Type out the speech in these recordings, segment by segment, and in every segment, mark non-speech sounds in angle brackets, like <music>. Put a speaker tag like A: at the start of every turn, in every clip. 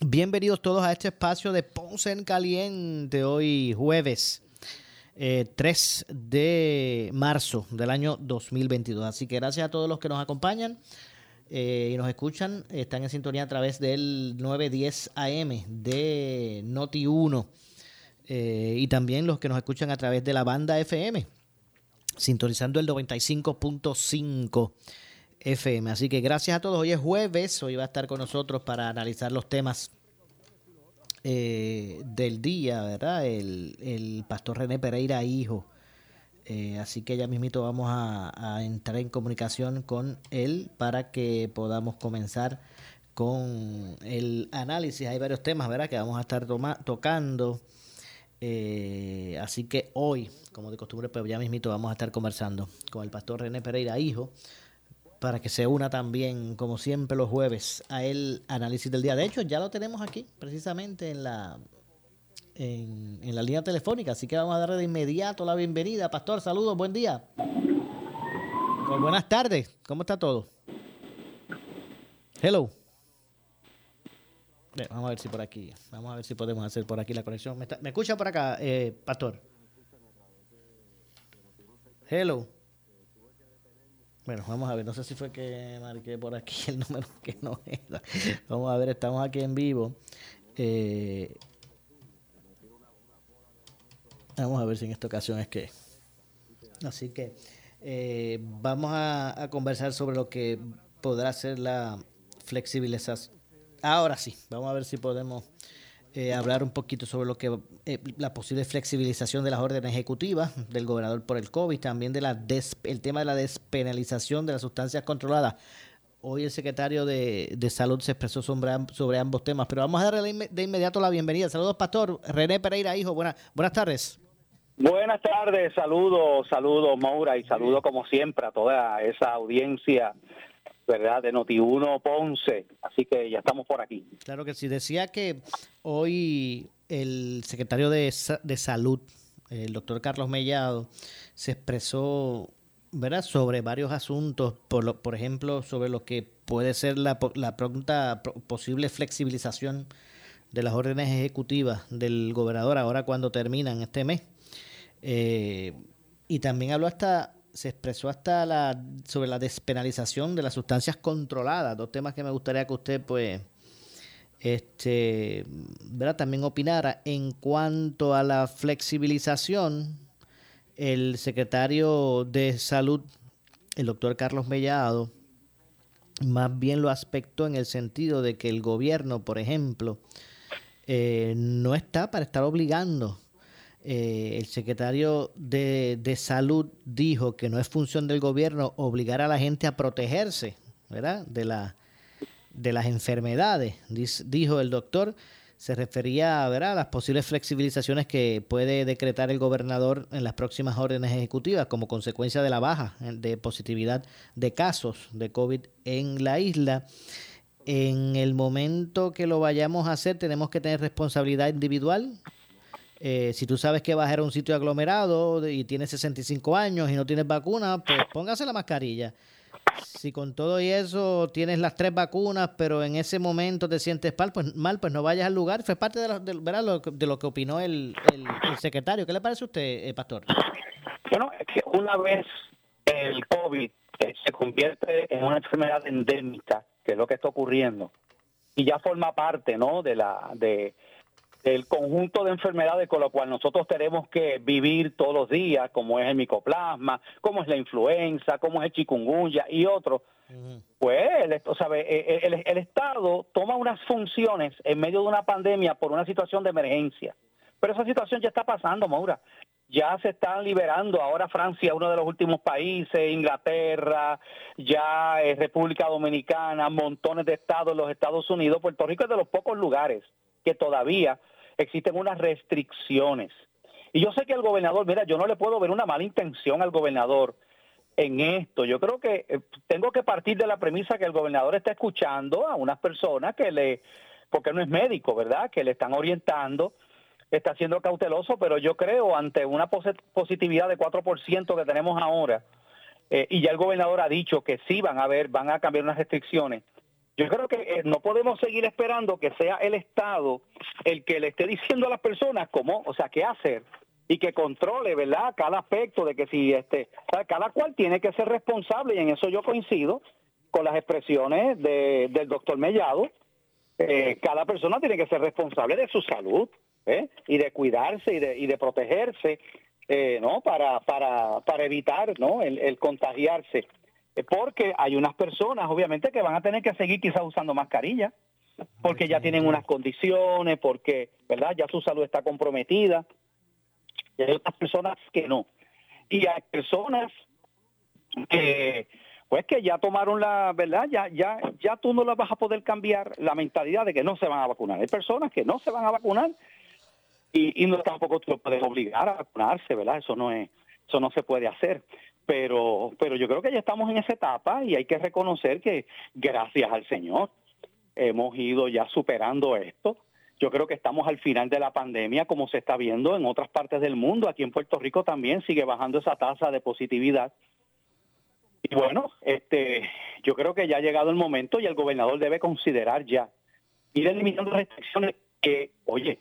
A: bienvenidos todos a este espacio de Ponce en Caliente, hoy jueves 3 eh, de marzo del año 2022. Así que gracias a todos los que nos acompañan eh, y nos escuchan. Están en sintonía a través del 910 AM de Noti 1 eh, y también los que nos escuchan a través de la banda FM, sintonizando el 95.5. FM. Así que gracias a todos. Hoy es jueves, hoy va a estar con nosotros para analizar los temas eh, del día, ¿verdad? El, pastor René Pereira, hijo. Eh, así que ya mismito vamos a, entrar en comunicación con él para que podamos comenzar con el análisis. Hay varios temas, ¿verdad? Que vamos a estar tocando. Eh, así que hoy, como de costumbre, pues ya mismito vamos a estar conversando con el pastor René Pereira, hijo, para que se una también, como siempre los jueves, a el análisis del día. De hecho, ya lo tenemos aquí, precisamente en la, en, la línea telefónica, así que vamos a darle de inmediato la bienvenida. Pastor, saludos, buen día. Pues buenas tardes, ¿cómo está todo? Hello. vamos a ver si por aquí, vamos a ver si podemos hacer por aquí la conexión. ¿Me, escucha por acá, eh, Pastor? Hello. Bueno, vamos a ver, no sé si fue que marqué por aquí el <laughs> número que no era. Vamos a ver, estamos aquí en vivo. Eh, vamos a ver si en esta ocasión es que... Así que eh, vamos a, conversar sobre lo que podrá ser la flexibilización. Ahora sí, vamos a ver si podemos eh, hablar un poquito sobre lo que eh, la posible flexibilización de las órdenes ejecutivas del gobernador por el COVID, también de la el tema de la despenalización de las sustancias controladas. Hoy el secretario de, Salud se expresó sobre, sobre, ambos temas, pero vamos a darle de inmediato la bienvenida. Saludos, Pastor. René Pereira, hijo. Buenas, buenas tardes.
B: Buenas tardes, saludos, saludos, Maura, y saludo como siempre a toda esa audiencia ¿verdad? De Noti1 Ponce. Así que ya estamos por aquí.
A: Claro que sí. Decía que hoy el secretario de, de Salud, el doctor Carlos Mellado, se expresó ¿verdad? sobre varios asuntos, por, lo, por ejemplo, sobre lo que puede ser la, la pronta posible flexibilización de las órdenes ejecutivas del gobernador ahora cuando terminan este mes. Eh, y también habló hasta se expresó hasta la sobre la despenalización de las sustancias controladas, dos temas que me gustaría que usted pues este ¿verdad? también opinara en cuanto a la flexibilización el secretario de salud el doctor Carlos Mellado más bien lo aspectó en el sentido de que el gobierno por ejemplo eh, no está para estar obligando eh, el secretario de, Salud dijo que no es función del gobierno obligar a la gente a protegerse, ¿verdad? De, la, de las enfermedades, dijo el doctor. Se refería ¿verdad? a las posibles flexibilizaciones que puede decretar el gobernador en las próximas órdenes ejecutivas como consecuencia de la baja de positividad de casos de COVID en la isla. En el momento que lo vayamos a hacer, tenemos que tener responsabilidad individual eh, si tú sabes que vas a ir a un sitio aglomerado y tienes 65 años y no tienes vacuna, pues póngase la mascarilla. Si con todo y eso tienes las tres vacunas, pero en ese momento te sientes mal, pues, mal, pues no vayas al lugar. Fue parte de lo, de, de lo que opinó el, secretario. ¿Qué le parece a usted, eh, Pastor?
B: Bueno, es que una vez el COVID eh, se convierte en una enfermedad endémica, que es lo que está ocurriendo, y ya forma parte, ¿no? De la de el conjunto de enfermedades con lo cual nosotros tenemos que vivir todos los días, como es el micoplasma, como es la influenza, como es el chikungunya y otros, pues el, sabe, e, e, el, el, Estado toma unas funciones en medio de una pandemia por una situación de emergencia. Pero esa situación ya está pasando, Maura. Ya se están liberando. Ahora Francia, uno de los últimos países, Inglaterra, ya es República Dominicana, montones de estados los Estados Unidos. Puerto Rico es de los pocos lugares que todavía existen unas restricciones. Y yo sé que el gobernador, mira, yo no le puedo ver una mala intención al gobernador en esto. Yo creo que eh, tengo que partir de la premisa que el gobernador está escuchando a unas personas que le, porque no es médico, ¿verdad? Que le están orientando, está siendo cauteloso, pero yo creo ante una positividad de 4% que tenemos ahora, eh, y ya el gobernador ha dicho que sí van a ver, van a cambiar unas restricciones, yo creo que eh, no podemos seguir esperando que sea el Estado el que le esté diciendo a las personas cómo, o sea, qué hacer y que controle, ¿verdad? Cada aspecto de que si este, cada cual tiene que ser responsable y en eso yo coincido con las expresiones de, del doctor Mellado. Eh, cada persona tiene que ser responsable de su salud ¿eh? y de cuidarse y de, y de protegerse, eh, ¿no? Para, para, para evitar, ¿no? el contagiarse porque hay unas personas, obviamente, que van a tener que seguir quizás usando mascarilla, porque ya tienen unas condiciones, porque, ¿verdad? Ya su salud está comprometida. Y hay otras personas que no. Y hay personas que, pues que ya tomaron la, ¿verdad? Ya, ya, ya tú no las vas a poder cambiar la mentalidad de que no se van a vacunar. Hay personas que no se van a vacunar y, y no tampoco tú puedes obligar a vacunarse, ¿verdad? Eso no es, eso no se puede hacer pero, pero yo creo que ya estamos en esa etapa y hay que reconocer que gracias al Señor hemos ido ya superando esto. Yo creo que estamos al final de la pandemia, como se está viendo en otras partes del mundo. Aquí en Puerto Rico también sigue bajando esa tasa de positividad. Y bueno, este, yo creo que ya ha llegado el momento y el gobernador debe considerar ya ir eliminando restricciones que, oye,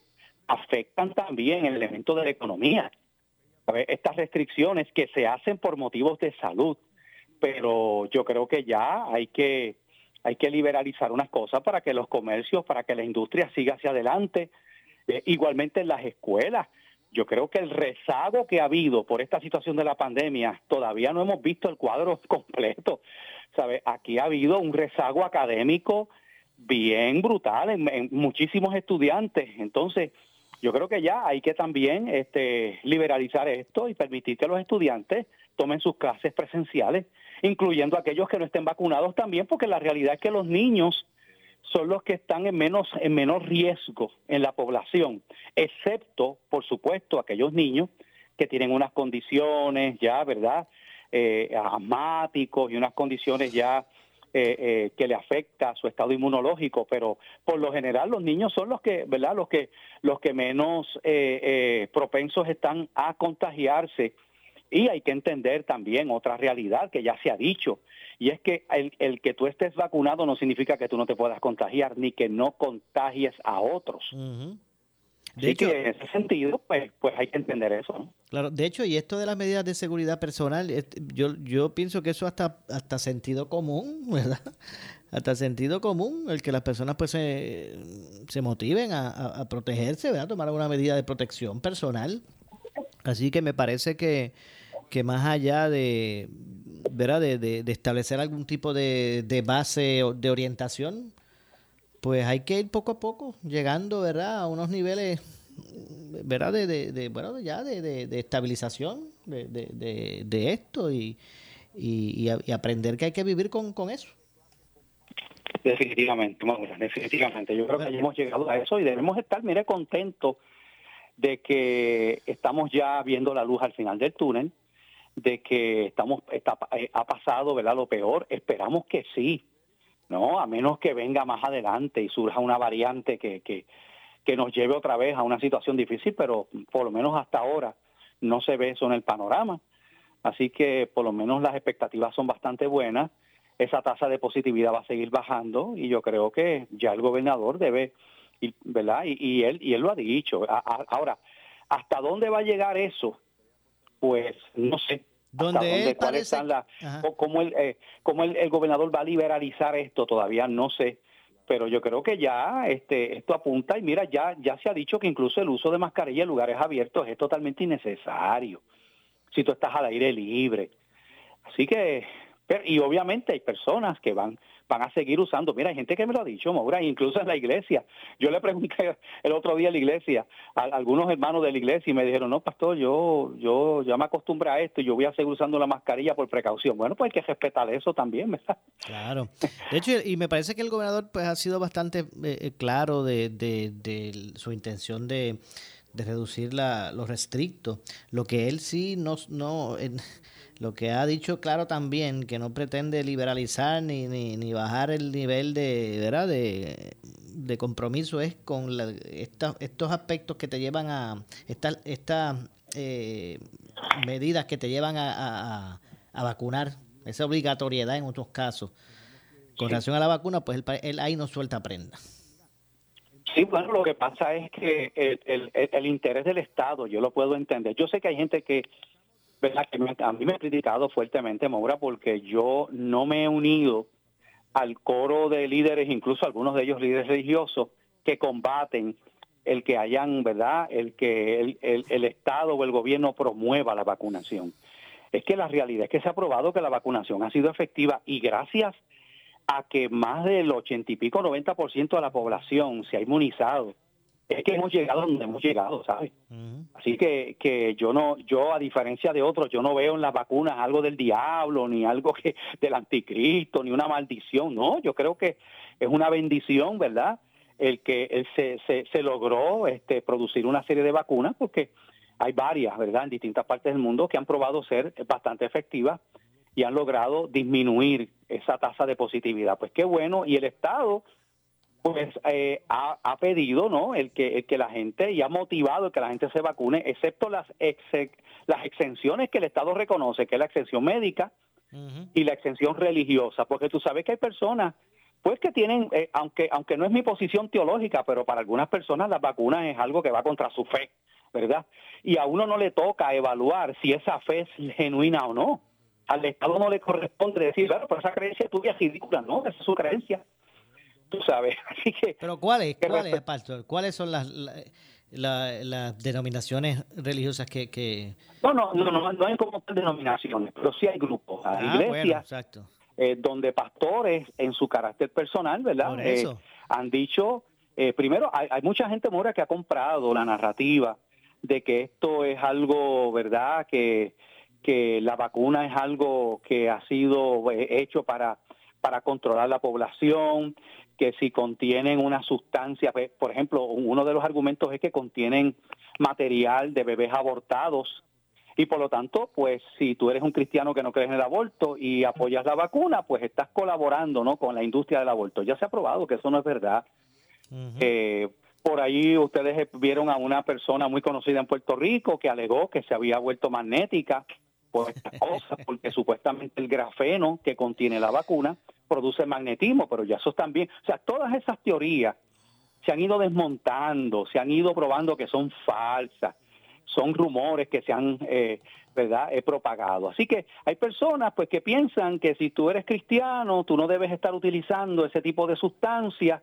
B: afectan también el elemento de la economía estas restricciones que se hacen por motivos de salud, pero yo creo que ya hay que hay que liberalizar unas cosas para que los comercios, para que la industria siga hacia adelante. Eh, igualmente en las escuelas, yo creo que el rezago que ha habido por esta situación de la pandemia, todavía no hemos visto el cuadro <laughs> completo. ¿Sabe? Aquí ha habido un rezago académico bien brutal en muchísimos estudiantes. Entonces, yo creo que ya hay que también este, liberalizar esto y permitir que los estudiantes tomen sus clases presenciales, incluyendo aquellos que no estén vacunados también, porque la realidad es que los niños son los que están en menos en menor riesgo en la población, excepto, por supuesto, aquellos niños que tienen unas condiciones ya, ¿verdad? Eh, asmáticos y unas condiciones ya eh, eh, que le afecta su estado inmunológico, pero por lo general los niños son los que, ¿verdad? Los que, los que menos eh, propensos están a contagiarse. Y hay que entender también otra realidad que ya se ha dicho, y es que el, el, que tú estés vacunado no significa que tú no te puedas contagiar, ni que no contagies a otros. De hecho, que en ese sentido, pues, pues hay que entender eso.
A: Claro, de hecho, y esto de las medidas de seguridad personal, yo, yo pienso que eso hasta, hasta sentido común, <laughs> ¿verdad? Hasta sentido común, el que las personas pues se, se motiven a, protegerse, ¿verdad? Tomar alguna medida de protección personal. Así que me parece que, que más allá de, ¿verdad? De, de, de establecer algún tipo de, de base de orientación, pues hay que ir poco a poco llegando, ¿verdad? A unos niveles, ¿verdad? De, de, bueno, ya de, de estabilización de, esto y, aprender que hay que vivir con, eso.
B: Definitivamente, definitivamente. Yo creo que hemos llegado a eso y debemos estar, mire, contentos de que estamos ya viendo la luz al final del túnel, de que estamos está, eh, ha pasado, ¿verdad? Lo peor, esperamos que sí, no, a menos que venga más adelante y surja una variante que, que, que nos lleve otra vez a una situación difícil, pero por lo menos hasta ahora no se ve eso en el panorama. Así que por lo menos las expectativas son bastante buenas. Esa tasa de positividad va a seguir bajando y yo creo que ya el gobernador debe, ¿verdad? Y, él y él lo ha dicho. ahora, ¿hasta dónde va a llegar eso? Pues no sé
A: donde
B: cómo, el, eh, el, gobernador va a liberalizar esto todavía no sé. Pero yo creo que ya este esto apunta y mira ya ya se ha dicho que incluso el uso de mascarilla en lugares abiertos es totalmente innecesario si tú estás al aire libre. Así que y obviamente hay personas que van van a seguir usando. Mira, hay gente que me lo ha dicho, Maura, incluso en la iglesia. Yo le pregunté <laughs> el otro día en la iglesia a, algunos hermanos de la iglesia y me dijeron, no, pastor, yo, yo ya me acostumbré a esto y yo voy a seguir usando la mascarilla por precaución. Bueno, pues hay que respetar eso también, ¿verdad?
A: Claro. De hecho, y me parece que el gobernador pues ha sido bastante eh, eh, claro de, de, su intención de de reducir la, los restrictos. Lo que él sí no, no lo que ha dicho claro también, que no pretende liberalizar ni, ni, bajar el nivel de, ¿verdad? de, de compromiso, es con la, estos aspectos que te llevan a, estas esta, eh, medidas que te llevan a, a, vacunar, esa obligatoriedad en otros casos. Con relación a la vacuna, pues él, él ahí no suelta prenda.
B: Sí, bueno, lo que pasa es que el, el, el, interés del Estado, yo lo puedo entender. Yo sé que hay gente que a mí me ha criticado fuertemente, Maura, porque yo no me he unido al coro de líderes, incluso algunos de ellos líderes religiosos, que combaten el que hayan, ¿verdad?, el que el, el, Estado o el gobierno promueva la vacunación. Es que la realidad es que se ha probado que la vacunación ha sido efectiva y gracias a que más del ochenta y pico, noventa por ciento de la población se ha inmunizado es que hemos llegado donde hemos llegado, ¿sabes? Así que, que yo no, yo a diferencia de otros, yo no veo en las vacunas algo del diablo, ni algo que <laughs> del anticristo, ni una maldición, no, yo creo que es una bendición, ¿verdad? El que se, se, se logró este, producir una serie de vacunas, porque hay varias, ¿verdad?, en distintas partes del mundo que han probado ser bastante efectivas y han logrado disminuir esa tasa de positividad. Pues qué bueno, y el Estado pues eh, ha, pedido no el que el que la gente y ha motivado el que la gente se vacune excepto las las exenciones que el Estado reconoce que es la exención médica y la exención religiosa. Porque tú sabes que hay personas pues que tienen eh, aunque aunque no es mi posición teológica pero para algunas personas las vacunas es algo que va contra su fe verdad y a uno no le toca evaluar si esa fe es genuina o no. Al Estado no le corresponde decir bueno pero esa creencia tuya es ridícula no esa es su creencia tú sabes. <laughs> Así que,
A: Pero ¿cuáles, cuáles, pastor? ¿Cuáles son las, las denominaciones religiosas que, que...
B: No, no, no, no, no hay como denominaciones, pero sí hay grupos. Hay ah, iglesias exacto. Eh, donde pastores, en su carácter personal, ¿verdad? Eh, han dicho, eh, primero, hay, hay, mucha gente mora que ha comprado la narrativa de que esto es algo, ¿verdad? Que, que la vacuna es algo que ha sido hecho para para controlar la población, que si contienen una sustancia, pues, por ejemplo, uno de los argumentos es que contienen material de bebés abortados y por lo tanto, pues si tú eres un cristiano que no crees en el aborto y apoyas la vacuna, pues estás colaborando ¿no? con la industria del aborto. Ya se ha probado que eso no es verdad. Eh, por ahí ustedes vieron a una persona muy conocida en Puerto Rico que alegó que se había vuelto magnética por estas <laughs> cosas, porque supuestamente el grafeno que contiene la vacuna produce magnetismo, pero ya eso también, o sea, todas esas teorías se han ido desmontando, se han ido probando que son falsas, son rumores que se han, eh, ¿verdad?, he propagado. Así que hay personas pues que piensan que si tú eres cristiano, tú no debes estar utilizando ese tipo de sustancias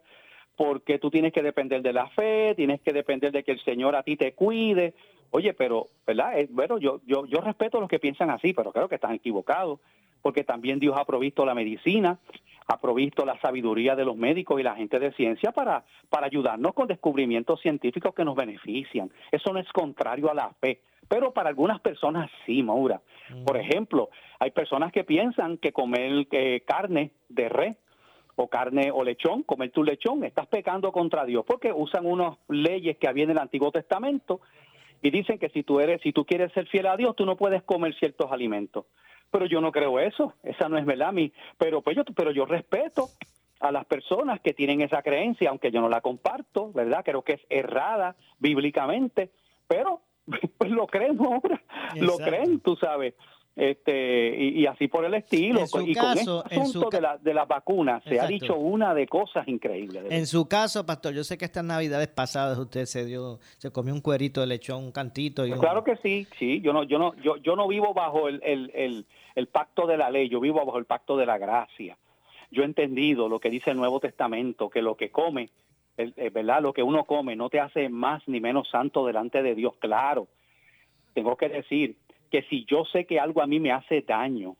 B: porque tú tienes que depender de la fe, tienes que depender de que el Señor a ti te cuide. Oye, pero, ¿verdad? Eh, bueno, yo, yo, yo respeto a los que piensan así, pero creo que están equivocados porque también Dios ha provisto la medicina, ha provisto la sabiduría de los médicos y la gente de ciencia para, para ayudarnos con descubrimientos científicos que nos benefician. Eso no es contrario a la fe, pero para algunas personas sí, Maura. Por ejemplo, hay personas que piensan que comer eh, carne de res o carne o lechón, comer tu lechón, estás pecando contra Dios, porque usan unas leyes que había en el Antiguo Testamento y dicen que si tú eres, si tú quieres ser fiel a Dios, tú no puedes comer ciertos alimentos pero yo no creo eso, esa no es verdad, mi, pero pues yo, pero yo respeto a las personas que tienen esa creencia, aunque yo no la comparto, ¿verdad? Creo que es errada bíblicamente, pero <laughs> pues lo creen ahora, lo creen, tú sabes. Este, y, así por el estilo. y con el asunto de, la, de las vacunas, se ha dicho una de cosas increíbles.
A: En su caso, pastor, yo sé que estas navidades pasadas usted se dio, se comió un cuerito de lechón, un cantito. Y
B: pues Claro que sí, sí, yo no, yo no, yo, yo no vivo bajo el, el, el, el pacto de la ley, yo vivo bajo el pacto de la gracia. yo he entendido lo que dice el Nuevo Testamento, que lo que come, eh, ¿verdad? Lo que uno come no te hace más ni menos santo delante de Dios, claro. Tengo que decir que si yo sé que algo a mí me hace daño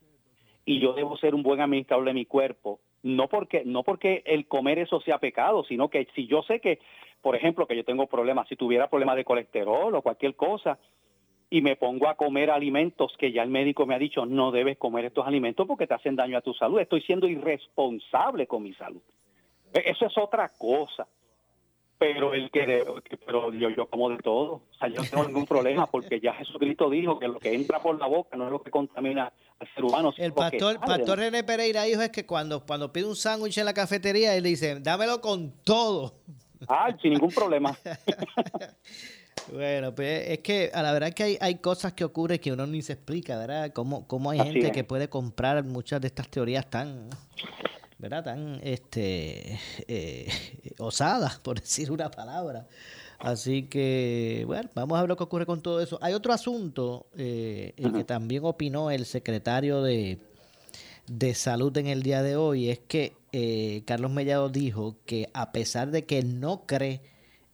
B: y yo debo ser un buen administrador de mi cuerpo, no porque no porque el comer eso sea pecado, sino que si yo sé que, por ejemplo, que yo tengo problemas, si tuviera problemas de colesterol o cualquier cosa, y me pongo a comer alimentos que ya el médico me ha dicho no debes comer estos alimentos porque te hacen daño a tu salud. Estoy siendo irresponsable con mi salud. E, eso es otra cosa. Pero el que pero yo, yo como de todo, o sea, yo no tengo ningún problema porque ya Jesucristo dijo que lo que entra por la boca no es lo que contamina al ser humano.
A: El pastor, pastor René Pereira dijo es que cuando, cuando pide un sándwich en la cafetería, él dice, dámelo con todo.
B: Ah, sin ningún problema. <laughs>
A: Bueno, pues es que a la verdad que hay, hay cosas que ocurren que uno ni se explica, ¿verdad? Cómo, cómo hay gente que puede comprar muchas de estas teorías tan, ¿verdad? Tan este, eh, <laughs> osadas, por decir una palabra. Así que, bueno, vamos a ver lo que ocurre con todo eso. Hay otro asunto eh, el que también opinó el secretario de, de Salud en el día de hoy, es que eh, Carlos Mellado dijo que a pesar de que no cree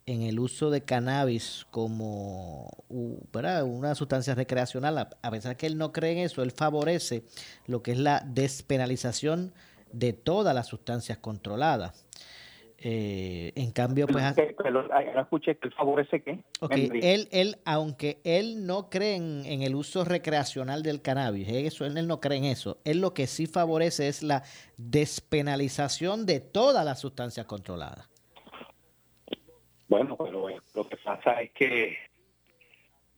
A: en el uso de cannabis como una sustancia recreacional, a pesar que él no cree en eso, él favorece lo que es la despenalización de todas las sustancias controladas. Eh, en cambio, pues...
B: no escuché que favorece qué.
A: él, él, aunque él no cree en, el uso recreacional del cannabis, eso, él no cree en eso, él lo que sí favorece es la despenalización de todas las sustancias controladas.
B: Bueno, pero lo que pasa es que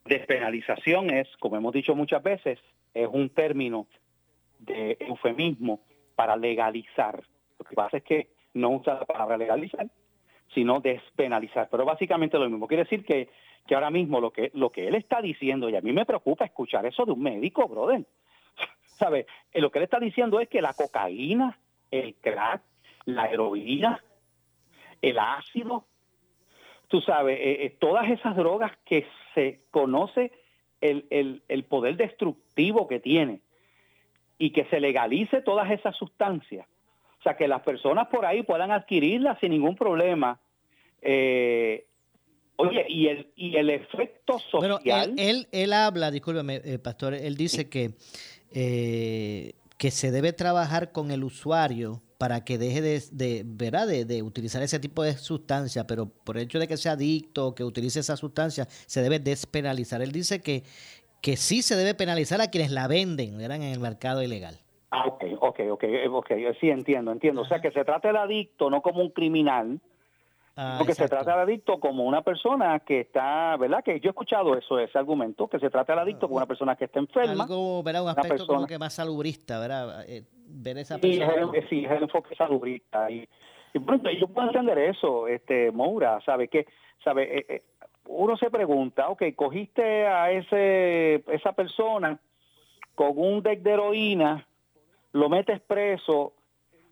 B: despenalización es, como hemos dicho muchas veces, es un término de eufemismo para legalizar. Lo que pasa es que no usa la palabra legalizar, sino despenalizar. Pero básicamente lo mismo. Quiere decir que, que ahora mismo lo que, lo que él está diciendo, y a mí me preocupa escuchar eso de un médico, brother. <laughs> ¿Sabe? Eh, lo que él está diciendo es que la cocaína, el crack, la heroína, el ácido, tú sabes, eh, eh, todas esas drogas que se conoce el, el, el, poder destructivo que tiene y que se legalice todas esas sustancias. O sea, que las personas por ahí puedan adquirirlas sin ningún problema. Eh, oye, y el, y el efecto social...
A: Pero él, él, habla, discúlpeme, pastor, él dice que, que se debe trabajar con el usuario para que deje de, de ¿verdad? De, utilizar ese tipo de sustancia, pero por el hecho de que sea adicto o que utilice esa sustancia, se debe despenalizar. Él dice que, que sí se debe penalizar a quienes la venden en el mercado ilegal.
B: Ah, ok, ok, ok, ok, sí entiendo, entiendo. O sea, que se trata del adicto no como un criminal, Ah, porque se trata del adicto como una persona que está, ¿verdad? Que yo he escuchado eso, ese argumento, que se trata del adicto como una persona que está enferma.
A: Algo, ¿verdad? Un aspecto como que más salubrista, ¿verdad? Eh, ver esa persona.
B: Sí, es el, enfoque salubrista. Y, y bueno, yo puedo entender eso, este Moura, ¿sabe? Que, ¿sabe? Eh, eh, uno se pregunta, ok, cogiste a ese esa persona con un deck de heroína, lo metes preso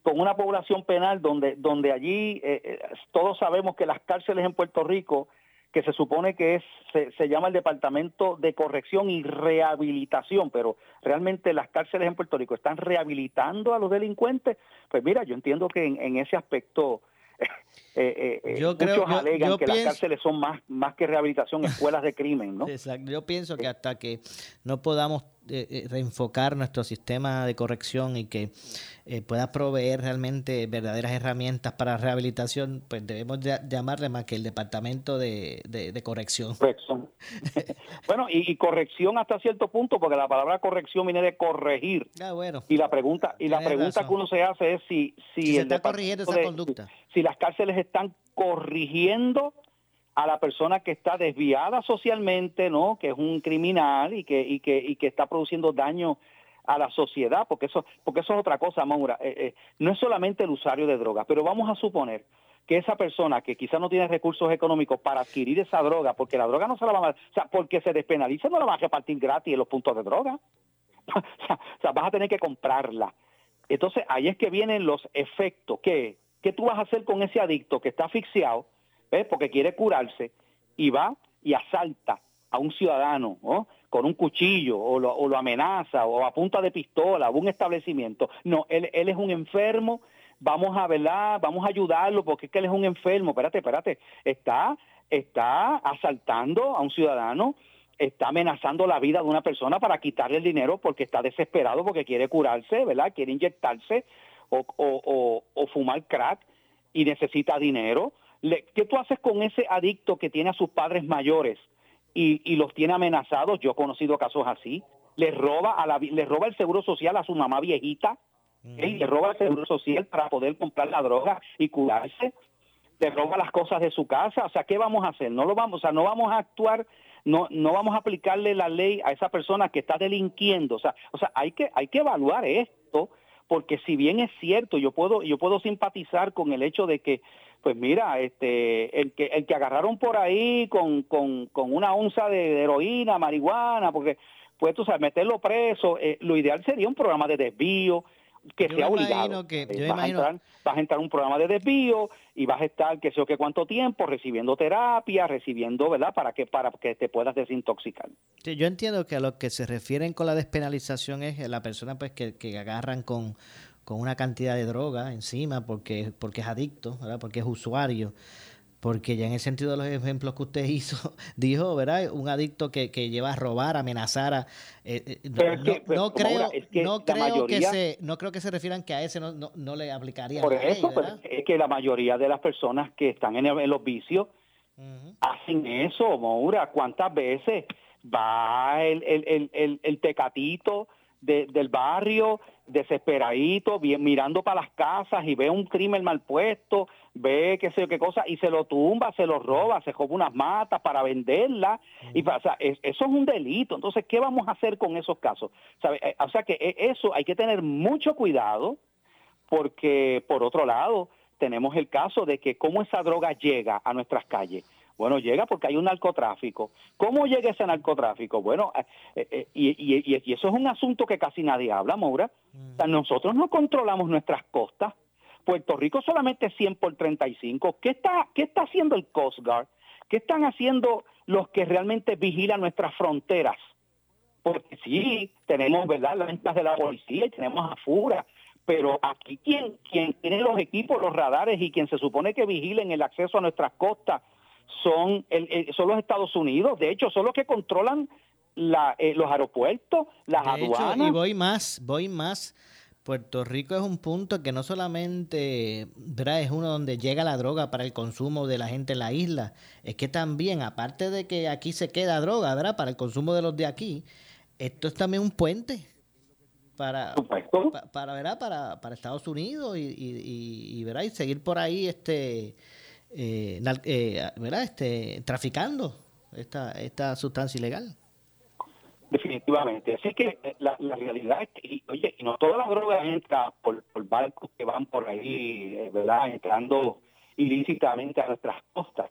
B: con una población penal donde, donde allí eh, eh, todos sabemos que las cárceles en Puerto Rico, que se supone que es, se, llama el Departamento de Corrección y Rehabilitación, pero realmente las cárceles en Puerto Rico están rehabilitando a los delincuentes, pues mira, yo entiendo que en, ese aspecto eh, eh, yo muchos creo, alegan que las cárceles son más, más que rehabilitación, <laughs> escuelas de crimen, ¿no?
A: Exacto. Yo pienso que hasta que no podamos reenfocar nuestro sistema de corrección y que eh, pueda proveer realmente verdaderas herramientas para rehabilitación, pues debemos llamarle más que el departamento de, corrección.
B: Corrección. <laughs> bueno, y, corrección hasta cierto punto, porque la palabra corrección viene de corregir.
A: Ah, bueno.
B: Y la pregunta y la pregunta que uno se hace es si si,
A: se está corrigiendo esa conducta.
B: Si, las cárceles están corrigiendo a la persona que está desviada socialmente, ¿no? Que es un criminal y que que que está produciendo daño a la sociedad, porque eso, porque eso es otra cosa, Maura. Eh, eh, no es solamente el usuario de drogas, pero vamos a suponer que esa persona que quizás no tiene recursos económicos para adquirir esa droga, porque la droga no se la van a, o sea, porque se despenaliza, no la van a repartir gratis en los puntos de droga. <laughs> o, sea, vas a tener que comprarla. Entonces, ahí es que vienen los efectos. ¿Qué, ¿Qué tú vas a hacer con ese adicto que está asfixiado, porque quiere curarse, y va y asalta a un ciudadano, ¿no? con un cuchillo o lo, amenaza o a punta de pistola o un establecimiento. No, él, él es un enfermo vamos a, ¿verdad? Vamos a ayudarlo porque es que él es un enfermo. Espérate, espérate. Está, está asaltando a un ciudadano, está amenazando la vida de una persona para quitarle el dinero porque está desesperado, porque quiere curarse, ¿verdad? Quiere inyectarse o, o, o, fumar crack y necesita dinero. ¿Qué tú haces con ese adicto que tiene a sus padres mayores y, y los tiene amenazados? Yo he conocido casos así. Le roba, a la, le roba el seguro social a su mamá viejita le roba el seguro social para poder comprar la droga y curarse, le roba las cosas de su casa, o sea, ¿qué vamos a hacer? No lo vamos, o sea, no vamos a actuar, no, no vamos a aplicarle la ley a esa persona que está delinquiendo, o sea, o sea, hay que, hay que evaluar esto, porque si bien es cierto, yo puedo, yo puedo simpatizar con el hecho de que, pues mira, este, el que, el que agarraron por ahí con, con, con una onza de, heroína, marihuana, porque pues tú sabes, meterlo preso, eh, lo ideal sería un programa de desvío, que sea obligado.
A: Que,
B: eh, vas, a entrar, vas, a entrar, un programa de desvío y vas a estar, que sé yo, que cuánto tiempo, recibiendo terapia, recibiendo, ¿verdad? Para que, para que te puedas desintoxicar.
A: Sí, yo entiendo que a lo que se refieren con la despenalización es la persona pues que, que agarran con, con una cantidad de droga encima porque, porque es adicto, ¿verdad? Porque es usuario porque ya en el sentido de los ejemplos que usted <laughs> hizo, dijo, ¿verdad? Un adicto que, que lleva a robar, amenazar a... Eh, eh, no, creo, no creo que se no creo que se refieran que a ese no, no, le aplicaría
B: por eso pues, es que la mayoría de las personas que están en, los vicios hacen eso Moura. Cuántas veces va el, el, el, el tecatito del barrio desesperadito, bien, mirando para las casas y ve un crimen mal puesto, ve qué sé yo qué cosa, y se lo tumba, se lo roba, se roba unas matas para venderla, y o sea, eso es un delito. Entonces, ¿qué vamos a hacer con esos casos? Eh, o sea, que eh, eso hay que tener mucho cuidado, porque por otro lado, tenemos el caso de que cómo esa droga llega a nuestras calles. Bueno, llega porque hay un narcotráfico. ¿Cómo llega ese narcotráfico? Bueno, eh, eh, y, eso es un asunto que casi nadie habla, Maura. nosotros no controlamos nuestras costas. Puerto Rico solamente 100 por 35. ¿Qué está, ¿Qué está haciendo el Coast Guard? ¿Qué están haciendo los que realmente vigilan nuestras fronteras? Porque sí, tenemos, ¿verdad?, las ventas de la policía y tenemos a FURA, pero aquí quien, quien tiene los equipos, los radares y quien se supone que vigilen el acceso a nuestras costas son, el, son los Estados Unidos. De hecho, son los que controlan la, eh, los aeropuertos, las aduanas.
A: y voy más, voy más. Puerto Rico es un punto que no solamente ¿verdad? es uno donde llega la droga para el consumo de la gente en la isla, es que también, aparte de que aquí se queda droga ¿verdad? para el consumo de los de aquí, esto es también un puente para, para, ¿verdad? para, para Estados Unidos y, y, y, ¿verdad? y seguir por ahí este eh, eh Este, traficando esta, esta sustancia ilegal.
B: Definitivamente. Así que eh, la, realidad es que, oye, y no toda la droga entra por, por barcos que van por ahí, eh, ¿verdad? Entrando ilícitamente a nuestras costas.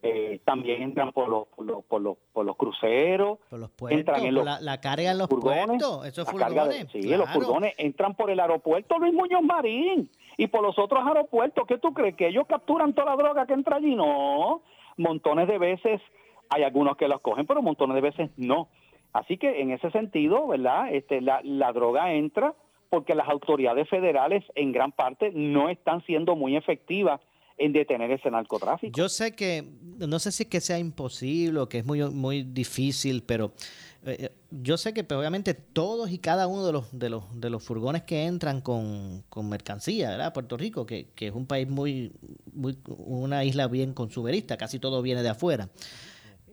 B: Eh, también entran por los, por los, por los, por los cruceros,
A: por los puertos, entran en los, la, carga en los puertos, esos furgones.
B: sí, los furgones entran por el aeropuerto Luis Muñoz Marín y por los otros aeropuertos. ¿Qué tú crees? ¿Que ellos capturan toda la droga que entra allí? No, montones de veces hay algunos que los cogen, pero montones de veces no. Así que en ese sentido, ¿verdad? Este, la, la droga entra porque las autoridades federales en gran parte no están siendo muy efectivas en detener ese narcotráfico.
A: Yo sé que, no sé si es que sea imposible o que es muy, muy difícil, pero eh, eh, yo sé que pues, obviamente todos y cada uno de los, de los, de los furgones que entran con, con mercancía, ¿verdad? Puerto Rico, que, que, es un país muy, muy, una isla bien consumerista, casi todo viene de afuera.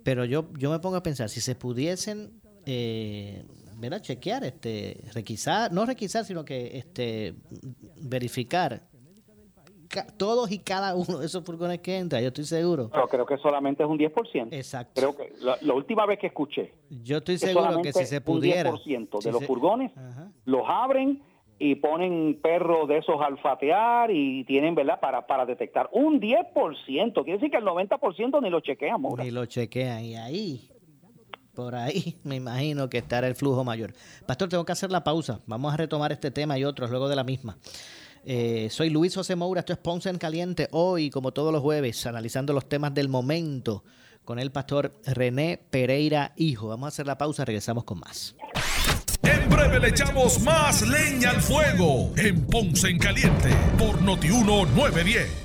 A: Pero yo, yo me pongo a pensar, si se pudiesen eh, ¿verdad? chequear, este, requisar, no requisar, sino que este, verificar todos y cada uno de esos furgones que entra, yo estoy seguro.
B: Pero creo que solamente es un 10%.
A: Exacto.
B: Creo que la, última vez que escuché.
A: Yo estoy seguro que si se pudiera.
B: Un 10% de los furgones los abren y ponen perros de esos alfatear y tienen, ¿verdad?, para, para detectar. Un 10%. Quiere decir que el 90% ni lo chequean,
A: Ni lo chequean. Y ahí, por ahí, <laughs> me imagino que estará el flujo mayor. Pastor, tengo que hacer la pausa. Vamos a retomar este tema y otros luego de la misma. Eh, soy Luis José Moura, esto es Ponce en Caliente. Hoy, como todos los jueves, analizando los temas del momento con el pastor René Pereira Hijo. Vamos a hacer la pausa, regresamos con más.
C: En breve le echamos más leña al fuego en Ponce en Caliente por Notiuno 910.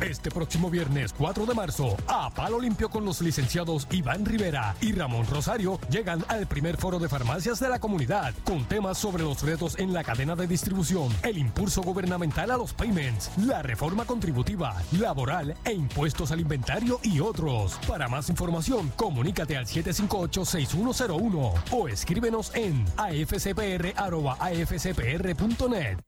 D: Este próximo viernes 4 de marzo, a Palo Limpio con los licenciados Iván Rivera y Ramón Rosario llegan al primer foro de farmacias de la comunidad con temas sobre los retos en la cadena de distribución, el impulso gubernamental a los payments, la reforma contributiva, laboral e impuestos al inventario y otros. Para más información, comunícate al 758-6101 o escríbenos en afcpr.afcpr.net.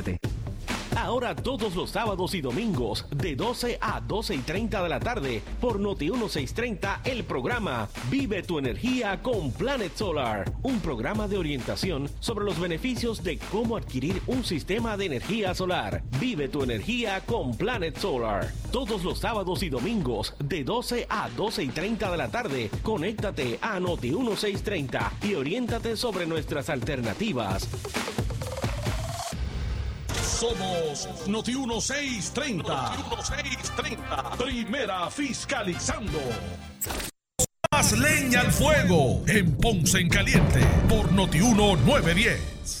E: Ahora todos los sábados y domingos de 12 a 12 y 30 de la tarde por Noti 1630 el programa Vive tu energía con Planet Solar, un programa de orientación sobre los beneficios de cómo adquirir un sistema de energía solar. Vive tu energía con Planet Solar. Todos los sábados y domingos de 12 a 12 y 30 de la tarde, conéctate a Noti 1630 y oriéntate sobre nuestras alternativas.
C: Somos Noti 1630. Noti 1630. Primera fiscalizando. Más leña al fuego en Ponce en Caliente por Noti 910.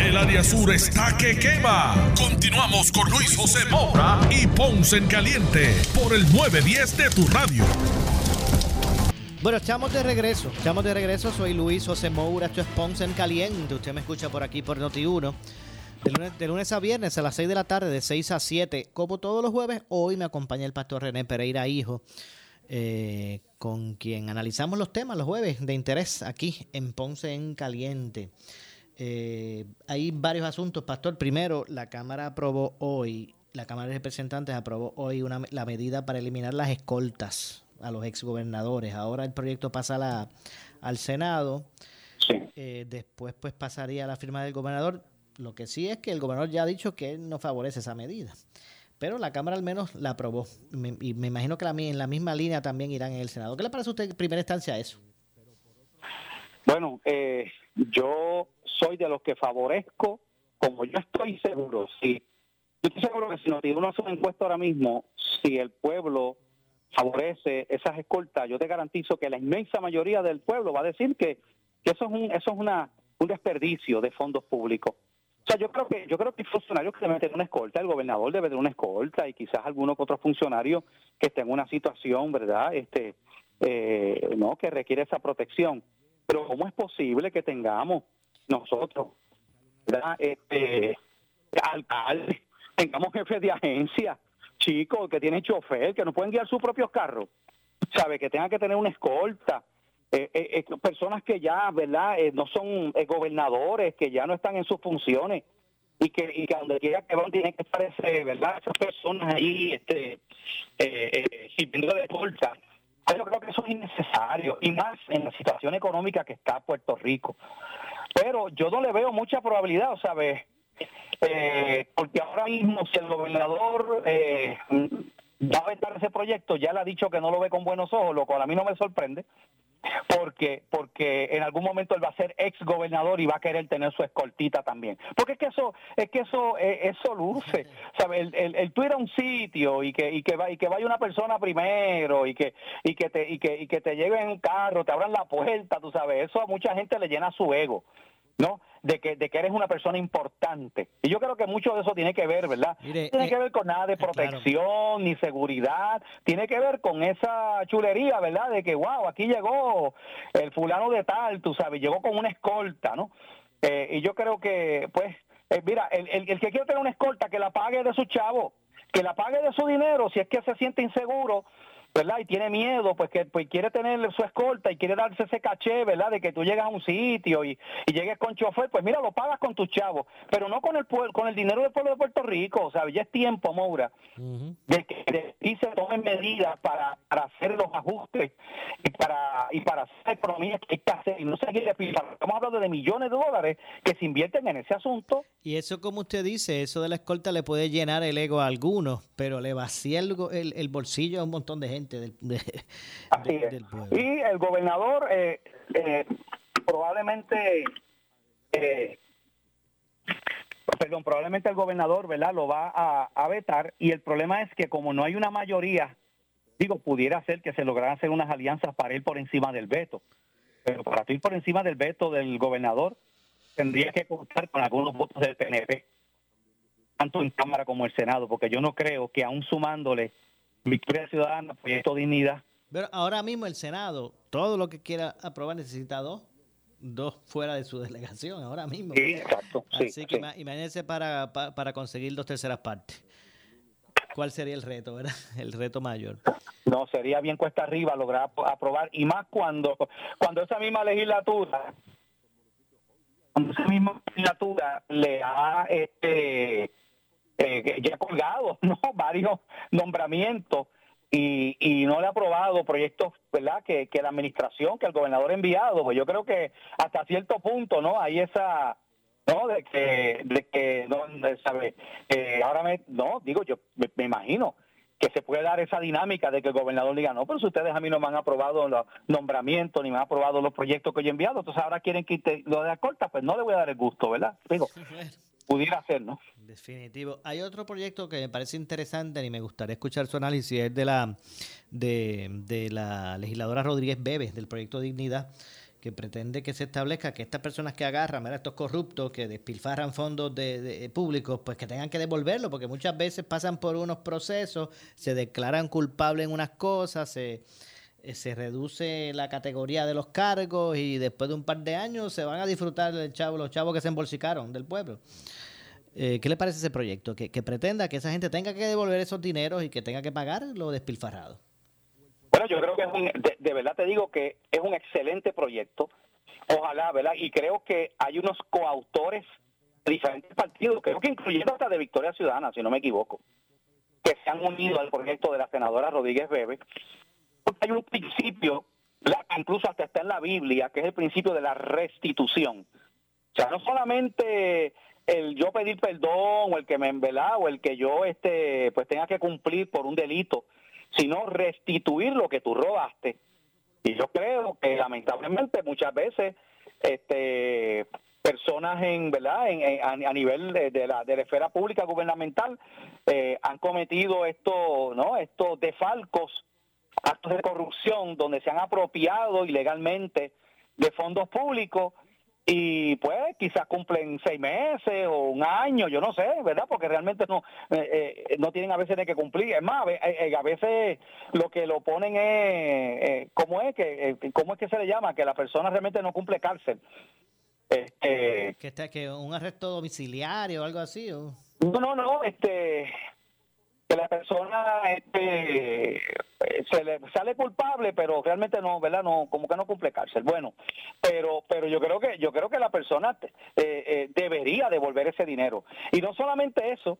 C: El área sur está que quema. Continuamos con Luis José Moura y Ponce en Caliente por el 910 de tu radio.
A: Bueno, estamos de regreso. Estamos de regreso. Soy Luis José Moura. Esto es Ponce en Caliente. Usted me escucha por aquí por Noti1. De lunes, a viernes a las 6 de la tarde, de 6 a 7. Como todos los jueves, hoy me acompaña el pastor René Pereira, hijo, eh, con quien analizamos los temas los jueves de interés aquí en Ponce en Caliente. Eh, hay varios asuntos, Pastor. Primero, la Cámara aprobó hoy, la Cámara de Representantes aprobó hoy una, la medida para eliminar las escoltas a los exgobernadores. Ahora el proyecto pasa la, al Senado. Eh, después pues pasaría a la firma del gobernador. Lo que sí es que el gobernador ya ha dicho que él no favorece esa medida. Pero la Cámara al menos la aprobó. y me imagino que la, en la misma línea también irán en el Senado. ¿Qué le parece a usted en primera instancia eso?
B: Bueno, eh, yo soy de los que favorezco, como yo estoy seguro, sí. Yo estoy seguro que si nos uno hace una encuesta ahora mismo, si el pueblo favorece esas escoltas, yo te garantizo que la inmensa mayoría del pueblo va a decir que, eso es un eso es una un desperdicio de fondos públicos. O sea, yo creo que yo creo que hay funcionarios que deben tener una escolta, el gobernador debe tener una escolta y quizás alguno que otro funcionario que esté en una situación, ¿verdad? Este eh, no que requiere esa protección. Pero ¿cómo es posible que tengamos nosotros, ¿verdad? Este alcalde, tengamos jefes de agencia, chicos que tienen chofer, que no pueden guiar sus propios carros, sabe que tengan que tener una escolta, eh, eh, eh, personas que ya, ¿verdad? no son gobernadores, que ya no están en sus funciones y que, y que donde quiera que van tienen que estar, ese, ¿verdad? Esas personas ahí, este, sirviendo de escolta. Yo creo que eso es innecesario y más en la situación económica que está Puerto Rico. Pero yo no le veo mucha probabilidad, ¿sabes? Eh, porque ahora mismo si el gobernador eh, va a vetar ese proyecto, ya le ha dicho que no lo ve con buenos ojos, lo cual a mí no me sorprende, porque porque en algún momento él va a ser ex gobernador y va a querer tener su escoltita también porque es que eso es que eso eh, eso luce ¿sabes? El, el, el, tú ir a un sitio y que y que va, y que vaya una persona primero y que y que te y que y que te lleven en un carro te abran la puerta tú sabes eso a mucha gente le llena su ego ¿no? De que, de que eres una persona importante. Y yo creo que mucho de eso tiene que ver, ¿verdad? tiene eh, que ver con nada de protección ni seguridad, tiene que ver con esa chulería, ¿verdad? De que, wow, aquí llegó el fulano de tal, tú sabes, llegó con una escolta, ¿no? Eh, y yo creo que, pues, eh, mira, el, el, el, que quiere tener una escolta, que la pague de su chavo, que la pague de su dinero, si es que se siente inseguro, ¿verdad? Y tiene miedo, pues que pues quiere tener su escolta y quiere darse ese caché, ¿verdad? De que tú llegas a un sitio y, y llegues con chofer, pues mira, lo pagas con tus chavos, pero no con el con el dinero del pueblo de Puerto Rico, o sea, ya es tiempo, Moura, de que de, se tomen medidas para, para hacer los ajustes y para y para hacer la economía que hay que hacer y no seguir Estamos hablando de millones de dólares que se invierten en ese asunto.
A: Y eso, como usted dice, eso de la escolta le puede llenar el ego a algunos, pero le vacía el, el bolsillo a un montón de gente del,
B: Y el gobernador eh, eh, probablemente, eh, perdón, probablemente el gobernador, ¿verdad? Lo va a, vetar y el problema es que como no hay una mayoría, digo, pudiera ser que se lograran hacer unas alianzas para ir por encima del veto. Pero para ir por encima del veto del gobernador, tendría que contar con algunos votos del PNP, tanto en Cámara como en Senado, porque yo no creo que aún sumándole Victoria Ciudadana, Proyecto Dignidad.
A: Pero ahora mismo el Senado, todo lo que quiera aprobar necesita dos, dos fuera de su <laughs> delegación, ahora mismo.
B: Sí, exacto.
A: Así que imagínense para, para, conseguir dos terceras partes. ¿Cuál sería el reto, verdad? <laughs> El reto mayor.
B: No, sería bien cuesta arriba lograr aprobar, y más cuando, cuando esa misma legislatura, cuando esa misma legislatura le ha este, eh, ya colgado <laughs> ¿no? varios nombramientos y, y no le ha aprobado proyectos verdad que, que la administración que el gobernador ha enviado. Pues yo creo que hasta cierto punto no hay esa no de que de que no sabe eh, ahora me no digo yo me, imagino que se puede dar esa dinámica de que el gobernador diga, no, pero si ustedes a mí no me han aprobado los nombramientos ni me han aprobado los proyectos que yo he enviado, entonces ahora quieren que lo de la corta, pues no le voy a dar el gusto, ¿verdad? Digo, <laughs> pudiera ser, ¿no?
A: Definitivo. Hay otro proyecto que me parece interesante y me gustaría escuchar su análisis, es de la, de, la legisladora Rodríguez Bebes, del proyecto Dignidad, que pretende que se establezca que estas personas que agarran, a estos corruptos que despilfarran fondos de, públicos, pues que tengan que devolverlo, porque muchas veces pasan por unos procesos, se declaran culpables en unas cosas, se, eh, se reduce la categoría de los cargos y después de un par de años se van a disfrutar el chavo, los chavos que se embolsicaron del pueblo. Eh, ¿Qué le parece ese proyecto? Que, pretenda que esa gente tenga que devolver esos dineros y que tenga que pagar lo despilfarrado.
B: Bueno, yo creo que es un, de, verdad te digo que es un excelente proyecto. Ojalá, ¿verdad? Y creo que hay unos coautores de diferentes partidos, creo que incluyendo hasta de Victoria Ciudadana, si no me equivoco, que se han unido al proyecto de la senadora Rodríguez Bebe hay un principio, incluso hasta está en la Biblia, que es el principio de la restitución. O sea, no solamente el yo pedir perdón o el que me envelá o el que yo este pues tenga que cumplir por un delito, sino restituir lo que tú robaste. Y yo creo que lamentablemente muchas veces este personas en verdad a, nivel de, la, de la esfera pública gubernamental eh, han cometido estos no estos defalcos actos de corrupción donde se han apropiado ilegalmente de fondos públicos y pues quizás cumplen seis meses o un año, yo no sé, ¿verdad? Porque realmente no eh, eh, no tienen a veces de que cumplir. Es más, a veces lo que lo ponen es, ¿cómo es que cómo es que se le llama? Que la persona realmente no cumple cárcel.
A: Este, que está que un arresto domiciliario o algo así. ¿o?
B: No, no, no, este que la persona este se le sale culpable pero realmente no verdad no como que no cumple cárcel. Bueno pero pero yo creo que yo creo que la persona eh, eh, debería devolver ese dinero. Y no solamente eso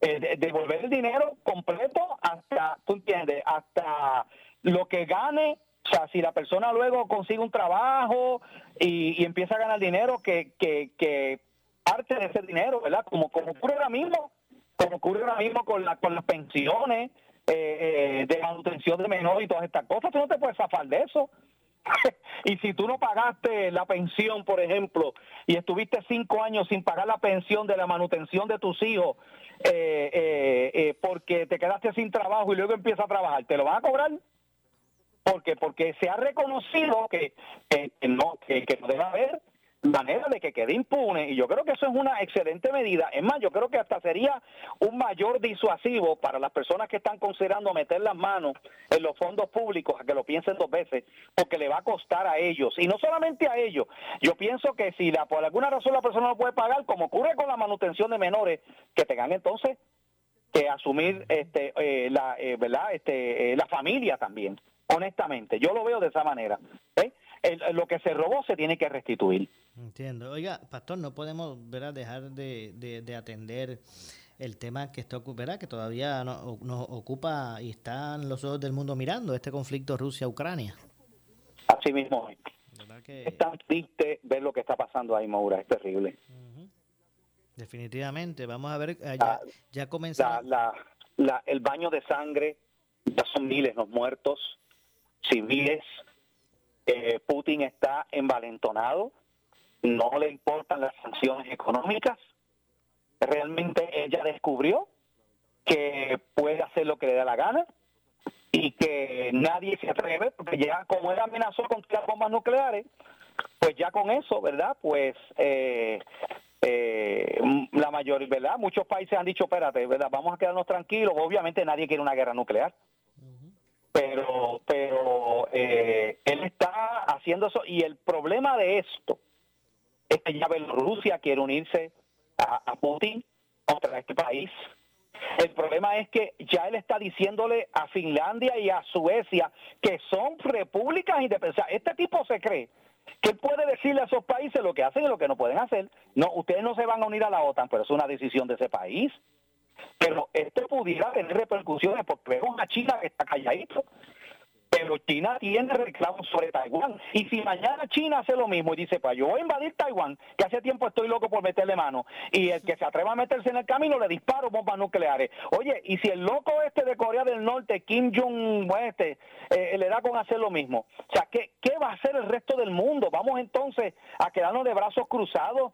B: eh, devolver el dinero completo hasta tú entiendes hasta lo que gane. O sea, si la persona luego consigue un trabajo y, empieza a ganar dinero, que, que, que parte de ese dinero, ¿verdad? Como, como ocurre ahora mismo, como ocurre ahora mismo con, la, con las pensiones eh, eh, de manutención de menor y todas estas cosas, tú no te puedes zafar de eso. <laughs> y si tú no pagaste la pensión, por ejemplo, y estuviste cinco años sin pagar la pensión de la manutención de tus hijos, eh, porque te quedaste sin trabajo y luego empiezas a trabajar, ¿te lo van a cobrar? porque porque se ha reconocido que, no que, no debe haber manera de que quede impune y yo creo que eso es una excelente medida. Es más, yo creo que hasta sería un mayor disuasivo para las personas que están considerando meter las manos en los fondos públicos a que lo piensen dos veces, porque le va a costar a ellos y no solamente a ellos. Yo pienso que si la, por alguna razón la persona no puede pagar, como ocurre con la manutención de menores, que tengan entonces que asumir este eh, la eh, verdad este eh, la familia también honestamente. Yo lo veo de esa manera. Lo que se robó se tiene que restituir.
A: Entiendo. Oiga, pastor, no podemos dejar de, atender el tema que está ¿verdad? que todavía nos, ocupa y están los ojos del mundo mirando, este conflicto Rusia-Ucrania.
B: Así mismo. Es tan triste ver lo que está pasando ahí, Maura, es terrible.
A: Definitivamente, vamos a ver, eh, ya, ya comenzó.
B: La, el baño de sangre, ya son miles los muertos, civiles. Eh, Putin está envalentonado, no le importan las sanciones económicas. Realmente ella descubrió que puede hacer lo que le da la gana y que nadie se atreve, porque ya como él amenazó con tirar bombas nucleares, pues ya con eso, ¿verdad? Pues eh, eh, la mayoría, ¿verdad? Muchos países han dicho, espérate, ¿verdad? Vamos a quedarnos tranquilos. Obviamente nadie quiere una guerra nuclear pero pero eh, él está haciendo eso y el problema de esto es que ya Rusia quiere unirse a, Putin contra este país. El problema es que ya él está diciéndole a Finlandia y a Suecia que son repúblicas independientes. Este tipo se cree que puede decirle a esos países lo que hacen y lo que no pueden hacer. No, ustedes no se van a unir a la OTAN, pero es una decisión de ese país. Pero esto pudiera tener repercusiones porque vemos a China que está calladito. Pero China tiene reclamos sobre Taiwán. Y si mañana China hace lo mismo y dice, pues yo voy a invadir Taiwán, que hace tiempo estoy loco por meterle mano, y el que se atreva a meterse en el camino le disparo bombas nucleares. Oye, y si el loco este de Corea del Norte, Kim Jong este, eh, le da con hacer lo mismo. O sea, ¿qué, ¿qué va a hacer el resto del mundo? Vamos entonces a quedarnos de brazos cruzados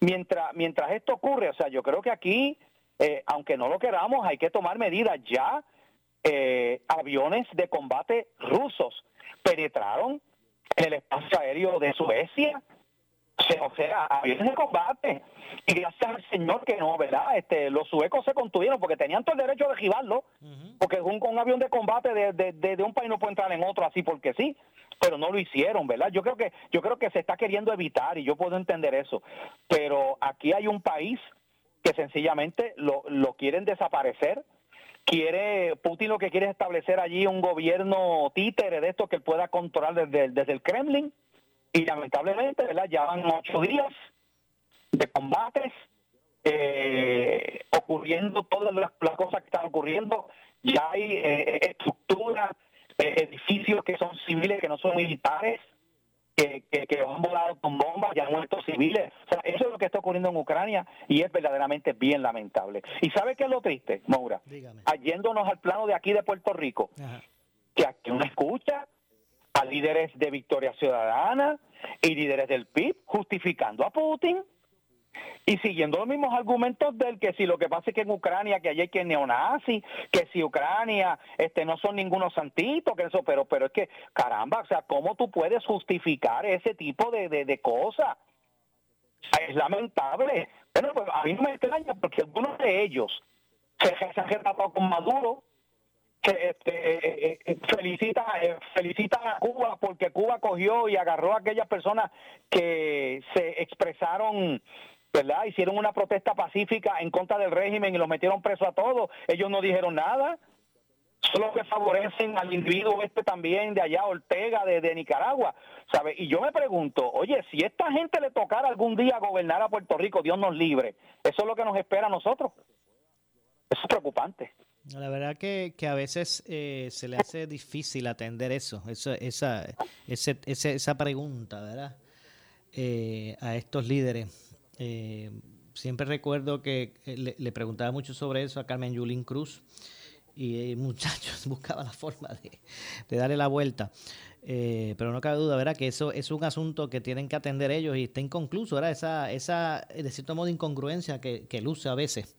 B: mientras, mientras esto ocurre. O sea, yo creo que aquí eh, aunque no lo queramos, hay que tomar medidas. Ya eh, aviones de combate rusos penetraron en el espacio aéreo de Suecia. O sea, aviones de combate. Y gracias al Señor que no, ¿verdad? Este, los suecos se contuvieron porque tenían todo el derecho de esquivarlo. Porque un, un avión de combate de, de, de, un país no puede entrar en otro así porque sí. Pero no lo hicieron, ¿verdad? Yo creo que yo creo que se está queriendo evitar y yo puedo entender eso. Pero aquí hay un país que sencillamente lo, lo quieren desaparecer. Quiere, Putin lo que quiere es establecer allí un gobierno títere de esto que él pueda controlar desde, desde el Kremlin. Y lamentablemente, ¿verdad? Ya van ocho días de combates, eh, ocurriendo todas las, cosas que están ocurriendo. Ya hay eh, estructuras eh, edificios que son civiles, que no son militares, que, que, que han volado con bombas y han muerto civiles. O sea, eso es lo que está ocurriendo en Ucrania y es verdaderamente bien lamentable. ¿Y sabe qué es lo triste, Maura? Yéndonos al plano de aquí de Puerto Rico, que aquí uno escucha a líderes de Victoria Ciudadana y líderes del PIB justificando a Putin y siguiendo los mismos argumentos del que si lo que pasa es que en Ucrania que allí hay que neonazi, que si Ucrania este no son ningunos santitos, que eso, pero pero es que caramba, o sea, ¿cómo tú puedes justificar ese tipo de, de, cosas? es lamentable. Bueno, pues a mí no me extraña porque algunos de ellos se, se han con Maduro, que este, eh, eh, felicita, eh, felicita a Cuba porque Cuba cogió y agarró a aquellas personas que se expresaron ¿verdad? Hicieron una protesta pacífica en contra del régimen y los metieron preso a todos. Ellos no dijeron nada. Solo que favorecen al individuo este también de allá, Ortega, de, Nicaragua. ¿sabe? Y yo me pregunto, oye, si esta gente le tocara algún día gobernar a Puerto Rico, Dios nos libre, ¿eso es lo que nos espera a nosotros? Eso es preocupante.
A: La verdad que, que a veces eh, se le hace difícil atender eso, eso esa, ese, esa pregunta, ¿verdad? Eh, a estos líderes eh, siempre recuerdo que eh, le, preguntaba mucho sobre eso a Carmen Yulín Cruz y <laughs> muchachos buscaba la forma de, darle la vuelta. Eh, pero no cabe duda, ¿verdad? Que eso es un asunto que tienen que atender ellos y está inconcluso, ¿verdad? Esa, esa de cierto modo, incongruencia que, que luce a veces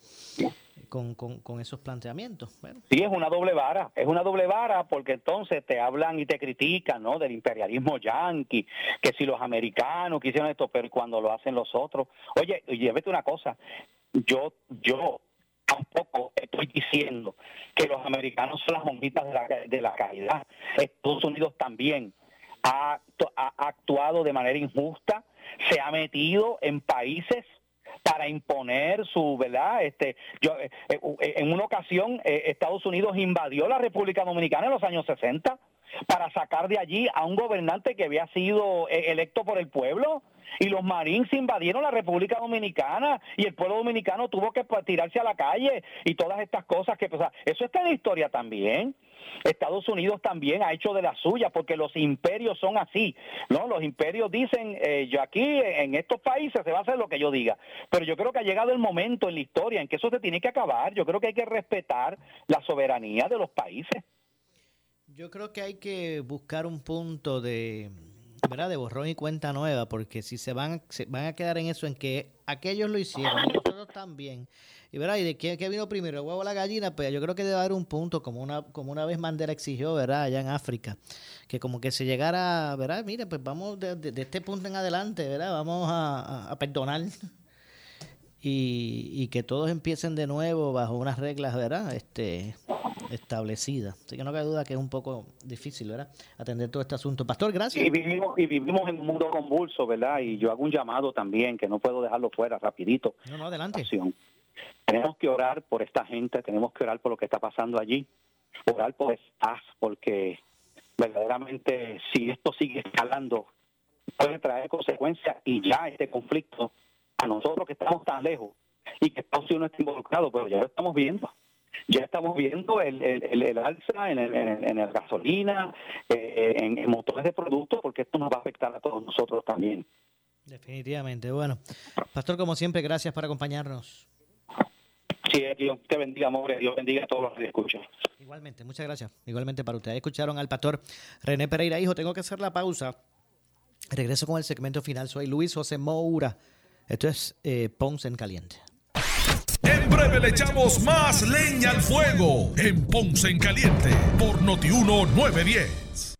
A: con, con, esos planteamientos. Bueno.
B: Sí, es una doble vara, es una doble vara porque entonces te hablan y te critican, ¿no? Del imperialismo yanqui, que si los americanos quisieron esto, pero cuando lo hacen los otros. Oye, llévete una cosa, yo, yo tampoco diciendo que los americanos son las monjitas de la, de la. Estados Unidos también ha, actuado de manera injusta, se ha metido en países para imponer su, ¿verdad? Este, yo, eh, eh, en una ocasión eh, Estados Unidos invadió la República Dominicana en los años 60 para sacar de allí a un gobernante que había sido electo por el pueblo y los marines invadieron la República Dominicana y el pueblo dominicano tuvo que pues, tirarse a la calle y todas estas cosas que pues, eso está en la historia también. Estados Unidos también ha hecho de la suya porque los imperios son así, ¿no? Los imperios dicen, eh, yo aquí en estos países se va a hacer lo que yo diga, pero yo creo que ha llegado el momento en la historia en que eso se tiene que acabar, yo creo que hay que respetar la soberanía de los países.
A: Yo creo que hay que buscar un punto de, ¿verdad? de borrón y cuenta nueva, porque si se van, se van a quedar en eso, en que aquellos lo hicieron, nosotros también. Y verdad, y de qué, vino primero, el huevo o la gallina, pues yo creo que debe haber un punto, como una, como una vez Mandela exigió, ¿verdad? Allá en África, que como que se llegara, ¿verdad? Mire, pues vamos de, este punto en adelante, ¿verdad? Vamos a, perdonar. Y, y, que todos empiecen de nuevo bajo unas reglas, ¿verdad? Este, establecidas. Así que no cabe duda que es un poco difícil, ¿verdad? Atender todo este asunto. Pastor, gracias.
B: Y vivimos, y vivimos en un mundo convulso, ¿verdad? Y yo hago un llamado también, que no puedo dejarlo fuera, rapidito.
A: No, no, adelante.
B: Tenemos que orar por esta gente, tenemos que orar por lo que está pasando allí, orar por paz, porque verdaderamente si esto sigue escalando puede traer consecuencias y ya este conflicto a nosotros que estamos tan lejos y que Estados Unidos no está involucrado, pero ya lo estamos viendo. Ya estamos viendo el, el, alza en, el, en, gasolina, eh, en, motores de productos, porque esto nos va a afectar a todos nosotros también.
A: Definitivamente. Bueno, Pastor, como siempre, gracias por acompañarnos.
B: Sí, Dios te bendiga, amor, Dios bendiga a todos los que escuchan.
A: Igualmente, muchas gracias. Igualmente para ustedes. Escucharon al pastor René Pereira, hijo. Tengo que hacer la pausa. Regreso con el segmento final. Soy Luis José Moura. Esto es eh, Ponce en Caliente.
C: En breve le echamos más leña al fuego en Ponce en Caliente por Notiuno 910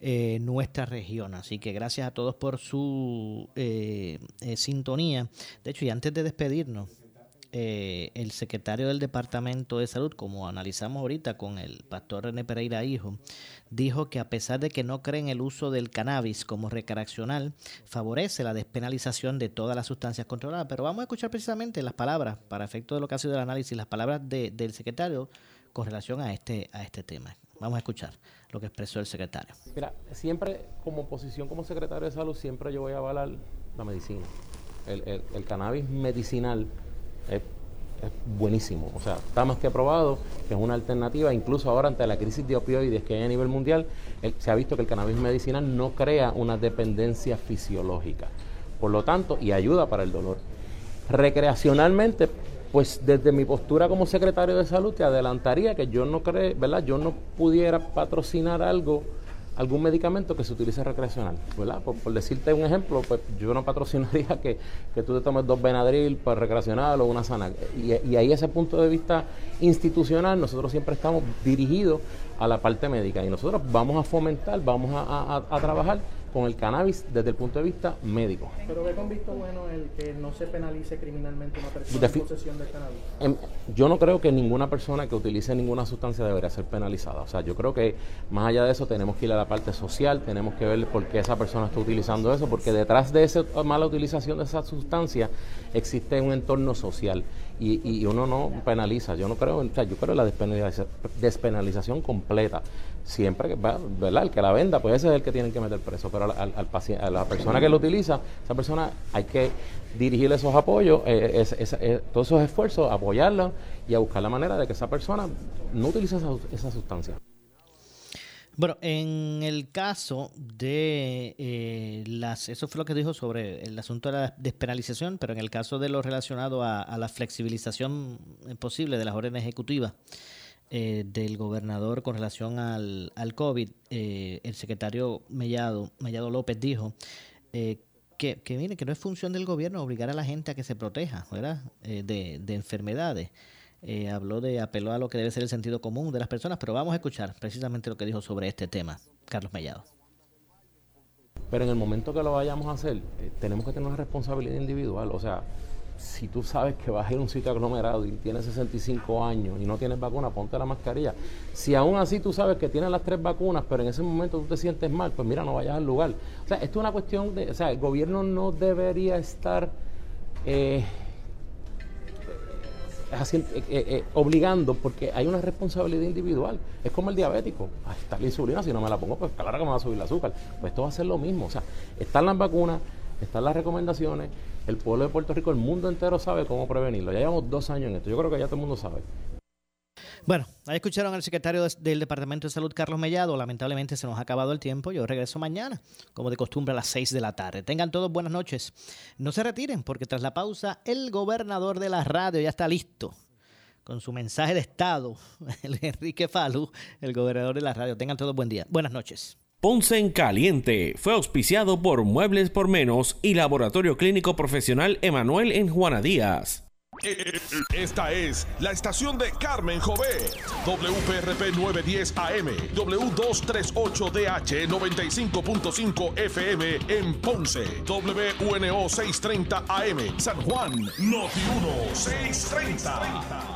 A: eh, nuestra región. Así que gracias a todos por su eh, eh, sintonía. De hecho, y antes de despedirnos, el secretario del Departamento de Salud, como analizamos ahorita con el pastor René Pereira Hijo, dijo que a pesar de que no creen el uso del cannabis como recreacional, favorece la despenalización de todas las sustancias controladas. Pero vamos a escuchar precisamente las palabras, para efecto de lo que ha sido el análisis, las palabras del secretario con relación a este, a este tema. Vamos a escuchar lo que expresó el secretario.
F: Mira, siempre como posición como secretario de salud, siempre yo voy a avalar la medicina. El, cannabis medicinal es, buenísimo, o sea, está más que probado, que es una alternativa, incluso ahora ante la crisis de opioides que hay a nivel mundial, se ha visto que el cannabis medicinal no crea una dependencia fisiológica, por lo tanto, y ayuda para el dolor. Recreacionalmente, pues desde mi postura como secretario de salud te adelantaría que yo no creo, ¿verdad? Yo no pudiera patrocinar algo, algún medicamento que se utilice recreacional, ¿verdad? Por, decirte un ejemplo, pues yo no patrocinaría <laughs> que, tú te tomes dos Benadryl para recreacional o una sana. Y, y ahí ese punto de vista institucional, nosotros siempre estamos dirigidos a la parte médica y nosotros vamos a fomentar, vamos a trabajar con el cannabis desde el punto de vista médico.
G: Pero ve con visto bueno el que no se penalice criminalmente una persona en posesión del cannabis.
F: Em, yo no creo que ninguna persona que utilice ninguna sustancia debería ser penalizada. O sea, yo creo que más allá de eso tenemos que ir a la parte social, tenemos que ver por qué esa persona está utilizando eso, porque detrás de esa mala utilización de esa sustancia existe un entorno social y, y uno no penaliza. Yo no creo, o sea, yo creo en la despenalización completa siempre que ¿verdad? El que la venda, pues ese es el que tienen que meter preso, pero al, al, paciente, a la persona que lo utiliza, esa persona hay que dirigirle esos apoyos, eh, eh, todos esos esfuerzos, apoyarla y a buscar la manera de que esa persona no utilice esa, sustancia.
A: Bueno, en el caso de eh, las, eso fue lo que dijo sobre el asunto de la despenalización, pero en el caso de lo relacionado a, a la flexibilización posible de las órdenes ejecutivas, eh, del gobernador con relación al, al COVID, eh, el secretario Mellado, Mellado López dijo eh, que, que, mire, que no es función del gobierno obligar a la gente a que se proteja ¿verdad? de, de, enfermedades. habló de, apeló a lo que debe ser el sentido común de las personas, pero vamos a escuchar precisamente lo que dijo sobre este tema Carlos Mellado.
F: Pero en el momento que lo vayamos a hacer, tenemos que tener una responsabilidad individual. O sea, si tú sabes que vas a ir a un sitio aglomerado y tienes 65 años y no tienes vacuna, ponte la mascarilla. Si aún así tú sabes que tienes las tres vacunas, pero en ese momento tú te sientes mal, pues mira, no vayas al lugar. O sea, esto es una cuestión de, o sea, el gobierno no debería estar eh, eh, eh, obligando porque hay una responsabilidad individual. Es como el diabético. Ahí está la insulina, si no me la pongo, pues claro que me va a subir el azúcar. Pues esto va a ser lo mismo. O sea, están las vacunas, están las recomendaciones, el pueblo de Puerto Rico, el mundo entero sabe cómo prevenirlo. Ya llevamos dos años en esto, yo creo que ya todo el mundo sabe.
A: Bueno, ahí escucharon al secretario del Departamento de Salud, Carlos Mellado. Lamentablemente se nos ha acabado el tiempo. Yo regreso mañana, como de costumbre, a las 6 de la tarde. Tengan todos buenas noches. No se retiren, porque tras la pausa, el gobernador de la radio ya está listo con su mensaje de Estado, <laughs> el Enrique Falú, el gobernador de la radio. Tengan todos buen día. Buenas noches.
E: Ponce en Caliente fue auspiciado por Muebles por Menos y Laboratorio Clínico Profesional Emanuel en Juana Díaz.
C: Esta es la estación de Carmen Jové. WPRP 910 AM, W238DH 95.5 FM en Ponce, WNO 630 AM, San Juan, Noti 1 630.